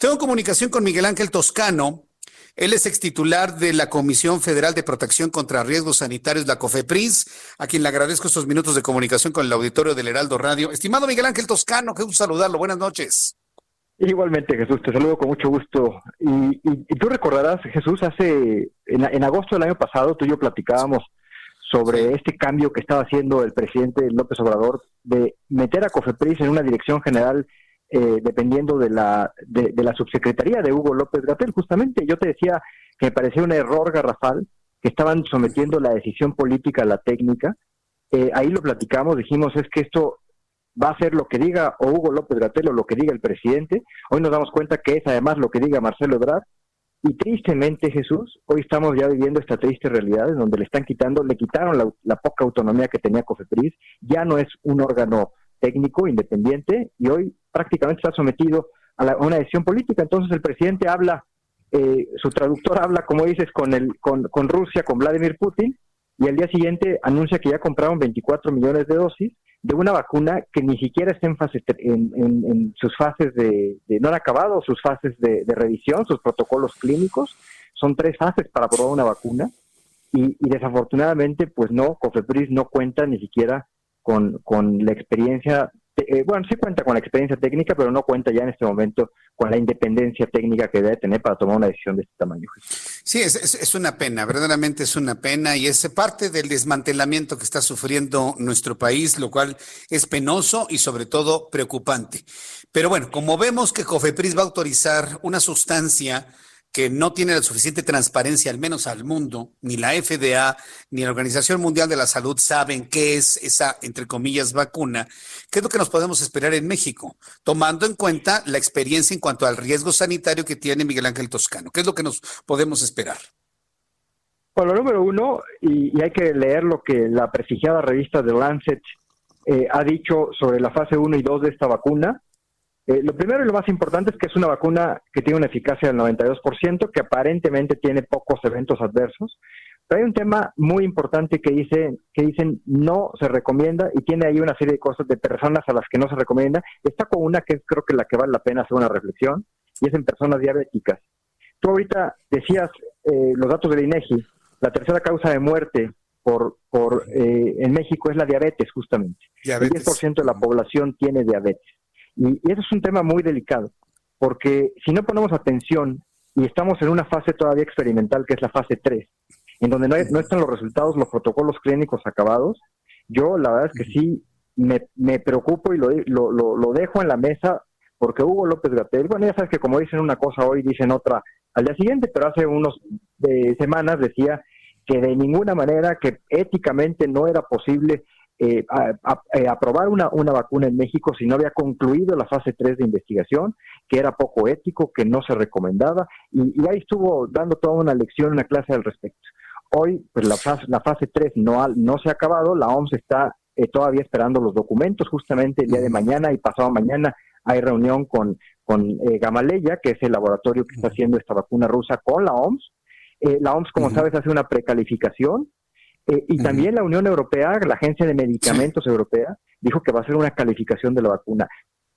Tengo comunicación con Miguel Ángel Toscano. Él es extitular de la Comisión Federal de Protección contra Riesgos Sanitarios, la COFEPRIS, a quien le agradezco estos minutos de comunicación con el auditorio del Heraldo Radio. Estimado Miguel Ángel Toscano, qué gusto saludarlo. Buenas noches. Igualmente, Jesús, te saludo con mucho gusto. Y, y- y tú recordarás, Jesús, hace en, en agosto del año pasado tú y yo platicábamos sobre este cambio que estaba haciendo el presidente López Obrador de meter a COFEPRIS en una dirección general eh, dependiendo de la de, la subsecretaría de Hugo López Gatel. Justamente yo te decía que me parecía un error garrafal que estaban sometiendo la decisión política a la técnica. Eh, ahí lo platicamos, dijimos es que esto va a ser lo que diga o Hugo López Gatel o lo que diga el presidente. Hoy nos damos cuenta que es además lo que diga Marcelo Ebrard. Y tristemente, Jesús, hoy estamos ya viviendo esta triste realidad en donde le están quitando, le quitaron la, la poca autonomía que tenía COFEPRIS, ya no es un órgano técnico independiente y hoy prácticamente está sometido a, la- una decisión política. Entonces el presidente habla, eh, su traductor habla, como dices, con, el, con, con Rusia, con Vladimir Putin, y al día siguiente anuncia que ya compraron 24 millones de dosis de una vacuna que ni siquiera está en, fase, en, en- en sus fases de, de- no han acabado sus fases de, de revisión, sus protocolos clínicos. Son tres fases para probar una vacuna y, y desafortunadamente, pues no, COFEPRIS no cuenta ni siquiera con, con la experiencia, eh, bueno, sí cuenta con la experiencia técnica, pero no cuenta ya en este momento con la independencia técnica que debe tener para tomar una decisión de este tamaño. Sí, es, es- es una pena, verdaderamente es una pena y es parte del desmantelamiento que está sufriendo nuestro país, lo cual es penoso y sobre todo preocupante. Pero bueno, como vemos que COFEPRIS va a autorizar una sustancia que no tiene la suficiente transparencia, al menos al mundo, ni la FDA ni la Organización Mundial de la Salud saben qué es esa, entre comillas, vacuna, ¿qué es lo que nos podemos esperar en México? Tomando en cuenta la experiencia en cuanto al riesgo sanitario que tiene Miguel Ángel Toscano, ¿qué es lo que nos podemos esperar? Bueno, lo número uno, y, y hay que leer lo que la prestigiada revista The Lancet eh, ha dicho sobre la fase 1 y 2 de esta vacuna. Eh, lo primero y lo más importante es que es una vacuna que tiene una eficacia del 92%, que aparentemente tiene pocos eventos adversos. Pero hay un tema muy importante que, dice, que dicen no se recomienda y tiene ahí una serie de cosas de personas a las que no se recomienda. Está con una que es creo que la que vale la pena hacer una reflexión y es en personas diabéticas. Tú ahorita decías eh, los datos del INEGI, la tercera causa de muerte por, por eh, en México es la diabetes, justamente. Diabetes. El 10% de la población tiene diabetes. Y, eso es un tema muy delicado, porque si no ponemos atención y estamos en una fase todavía experimental, que es la fase 3, en donde no, no están los resultados, los protocolos clínicos acabados, yo la verdad es que sí me, me preocupo y lo, lo, lo, lo dejo en la mesa, porque Hugo López Gatel, bueno, ya sabes que como dicen una cosa hoy, dicen otra al día siguiente, pero hace unos de semanas decía que de ninguna manera, que éticamente no era posible eh, a- a- eh, aprobar una, una vacuna en México si no había concluido la fase 3 de investigación, que era poco ético, que no se recomendaba, y, y ahí estuvo dando toda una lección, una clase al respecto. Hoy, pues la fase, la fase 3 no, ha- no se ha acabado, la OMS está eh, todavía esperando los documentos, justamente el día de mañana y pasado mañana hay reunión con, con eh, Gamaleya, que es el laboratorio que está haciendo esta vacuna rusa con la OMS. Eh, la OMS, como sabes, hace una precalificación eh, y también la Unión Europea, la Agencia de Medicamentos Europea, dijo que va a hacer una calificación de la vacuna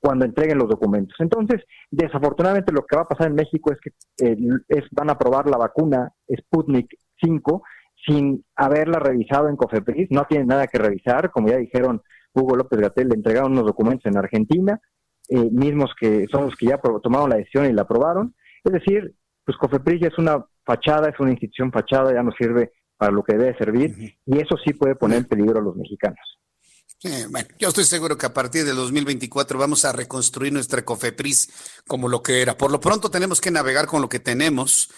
cuando entreguen los documentos. Entonces, desafortunadamente lo que va a pasar en México es que eh, es, van a aprobar la vacuna Sputnik 5 sin haberla revisado en COFEPRIS, no tienen nada que revisar, como ya dijeron Hugo López Gatel, le entregaron unos documentos en Argentina, eh, mismos que son los que ya tomaron la decisión y la aprobaron. Es decir, pues COFEPRIS ya es una fachada, es una institución fachada, ya no sirve para lo que debe servir, y eso sí puede poner en peligro a los mexicanos. Sí, bueno, yo estoy seguro que a partir del 2024 vamos a reconstruir nuestra COFEPRIS como lo que era. Por lo pronto tenemos que navegar con lo que tenemos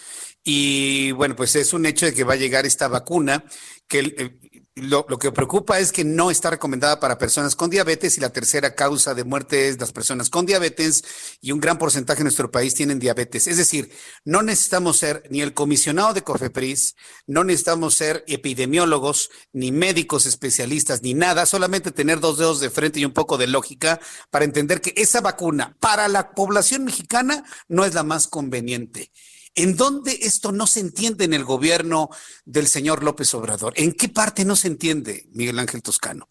y bueno, pues es un hecho de que va a llegar esta vacuna que lo, que preocupa es que no está recomendada para personas con diabetes y la tercera causa de muerte es las personas con diabetes y un gran porcentaje de nuestro país tienen diabetes. Es decir, no necesitamos ser ni el comisionado de COFEPRIS, no necesitamos ser epidemiólogos, ni médicos especialistas, ni nada, solamente tener dos dedos de frente y un poco de lógica para entender que esa vacuna para la población mexicana no es la más conveniente. ¿En dónde esto no se entiende en el gobierno del señor López Obrador? ¿En qué parte no se entiende, Miguel Ángel Toscano?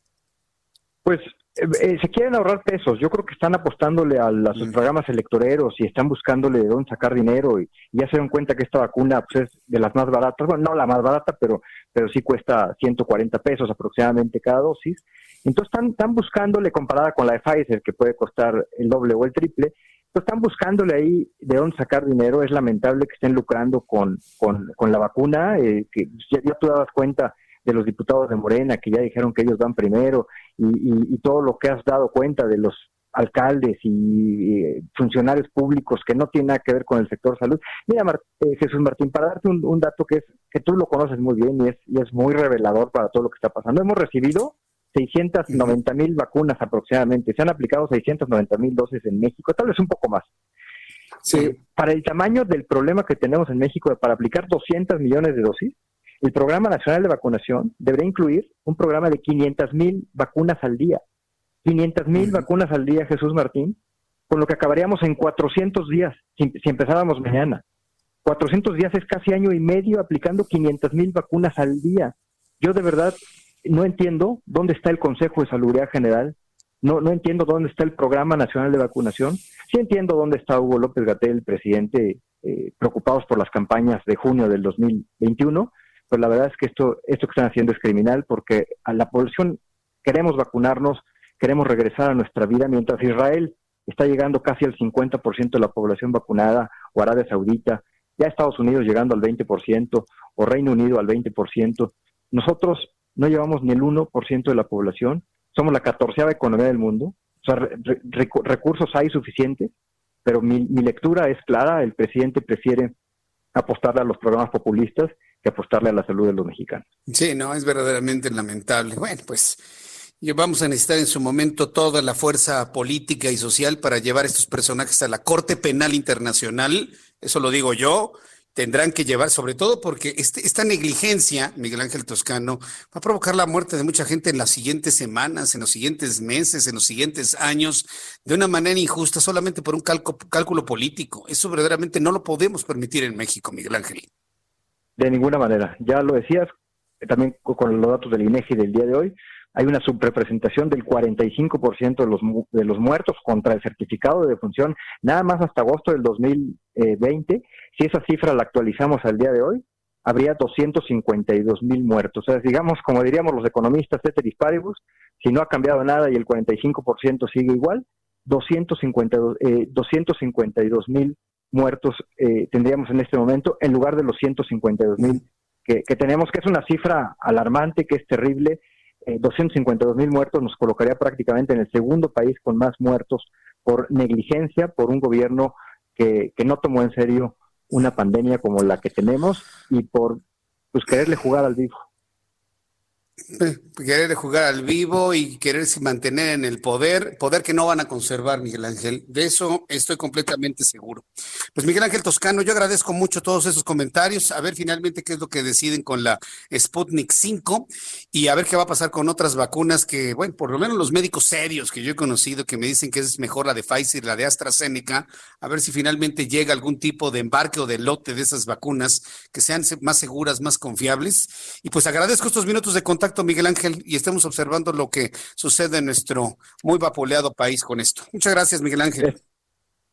Pues eh, eh, se quieren ahorrar pesos. Yo creo que están apostándole a, los mm. programas electoreros y están buscándole de dónde sacar dinero y, ya se dan cuenta que esta vacuna pues, es de las más baratas. Bueno, no la más barata, pero, pero sí cuesta 140 pesos aproximadamente cada dosis. Entonces están, están buscándole comparada con la de Pfizer, que puede costar el doble o el triple, están buscándole ahí de dónde sacar dinero. Es lamentable que estén lucrando con, con, la vacuna, eh, que ya, tú dabas cuenta de los diputados de Morena que ya dijeron que ellos van primero y, todo lo que has dado cuenta de los alcaldes y, eh, funcionarios públicos que no tienen nada que ver con el sector salud. Mira, eh, Jesús Martín, para darte un, un, dato que es que tú lo conoces muy bien y es, y es muy revelador para todo lo que está pasando. Hemos recibido 690 mil vacunas aproximadamente. Se han aplicado 690 mil dosis en México, tal vez un poco más. Eh, para el tamaño del problema que tenemos en México para aplicar 200 millones de dosis, el Programa Nacional de Vacunación debería incluir un programa de 500 mil vacunas al día. 500 mil vacunas al día, Jesús Martín, con lo que acabaríamos en 400 días si, si empezáramos mañana. 400 días es casi año y medio aplicando 500 mil vacunas al día. Yo de verdad no entiendo dónde está el Consejo de Salubridad General, no, no entiendo dónde está el Programa Nacional de Vacunación, sí entiendo dónde está Hugo López Gatel, presidente, eh, preocupados por las campañas de junio del 2021, pero la verdad es que esto, esto que están haciendo es criminal porque a la población queremos vacunarnos, queremos regresar a nuestra vida, mientras Israel está llegando casi al 50% de la población vacunada, o Arabia Saudita, ya Estados Unidos llegando al 20%, o Reino Unido al 20%. Nosotros no llevamos ni el 1% de la población, somos la catorceava economía del mundo, o sea, recursos hay suficientes, pero mi, lectura es clara, el presidente prefiere apostarle a los programas populistas que apostarle a la salud de los mexicanos. Sí, no, es verdaderamente lamentable. Bueno, pues vamos a necesitar en su momento toda la fuerza política y social para llevar estos personajes a la Corte Penal Internacional, eso lo digo yo, tendrán que llevar, sobre todo porque este, esta negligencia, Miguel Ángel Toscano, va a provocar la muerte de mucha gente en las siguientes semanas, en los siguientes meses, en los siguientes años, de una manera injusta, solamente por un cálculo político. Eso verdaderamente no lo podemos permitir en México, Miguel Ángel. De ninguna manera. Ya lo decías, también con los datos del INEGI del día de hoy, hay una subrepresentación del 45% de los, de los muertos contra el certificado de defunción, nada más hasta agosto del 2020 si esa cifra la actualizamos al día de hoy, habría 252 mil muertos. O sea, digamos, como diríamos los economistas, ceteris paribus, si no ha cambiado nada y el 45% sigue igual, 252 eh, mil muertos eh, tendríamos en este momento en lugar de los 152 mil que, tenemos, que es una cifra alarmante, que es terrible. 252 eh, mil muertos nos colocaría prácticamente en el segundo país con más muertos por negligencia, por un gobierno que, que no tomó en serio una pandemia como la que tenemos y por pues quererle jugar al vivo. Querer jugar al vivo y quererse mantener en el poder, poder que no van a conservar, Miguel Ángel. De eso estoy completamente seguro. Pues Miguel Ángel Toscano, yo agradezco mucho todos esos comentarios, a ver finalmente qué es lo que deciden con la Sputnik 5 y a ver qué va a pasar con otras vacunas que, bueno, por lo menos los médicos serios que yo he conocido que me dicen que es mejor la de Pfizer, la de AstraZeneca, a ver si finalmente llega algún tipo de embarque o de lote de esas vacunas que sean más seguras, más confiables. Y pues agradezco estos minutos de contacto Miguel Ángel, y estemos observando lo que sucede en nuestro muy vapuleado país con esto. Muchas gracias, Miguel Ángel.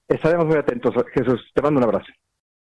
Estaremos muy atentos, Jesús. Te mando un abrazo.